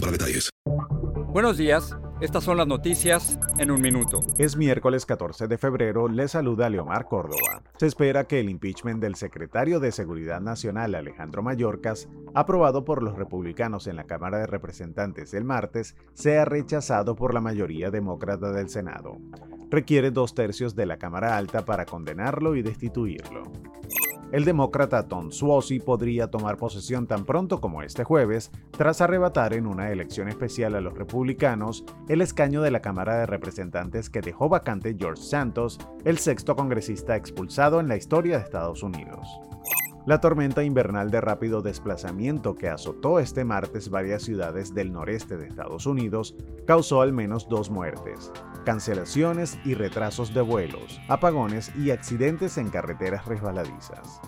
para detalles. Buenos días. Estas son las noticias en un minuto. Es miércoles 14 de febrero, le saluda Leomar Córdoba. Se espera que el impeachment del secretario de Seguridad Nacional Alejandro Mayorkas, aprobado por los republicanos en la Cámara de Representantes el martes, sea rechazado por la mayoría demócrata del Senado. Requiere dos tercios de la Cámara Alta para condenarlo y destituirlo. El demócrata Tom Suozzi podría tomar posesión tan pronto como este jueves, tras arrebatar en una elección especial a los republicanos el escaño de la Cámara de Representantes que dejó vacante George Santos, el sexto congresista expulsado en la historia de Estados Unidos. La tormenta invernal de rápido desplazamiento que azotó este martes varias ciudades del noreste de Estados Unidos causó al menos dos muertes, cancelaciones y retrasos de vuelos, apagones y accidentes en carreteras resbaladizas.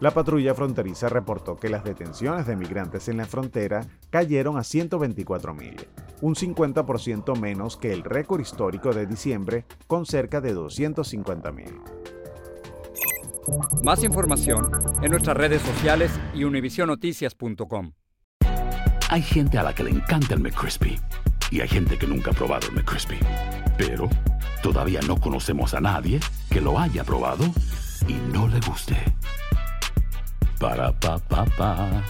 La patrulla fronteriza reportó que las detenciones de migrantes en la frontera cayeron a 124.000, un 50% menos que el récord histórico de diciembre con cerca de 250.000. Más información en nuestras redes sociales y univisionoticias.com. Hay gente a la que le encanta el McCrispy y hay gente que nunca ha probado el McCrispy. Pero todavía no conocemos a nadie que lo haya probado y no le guste. Para pa pa pa.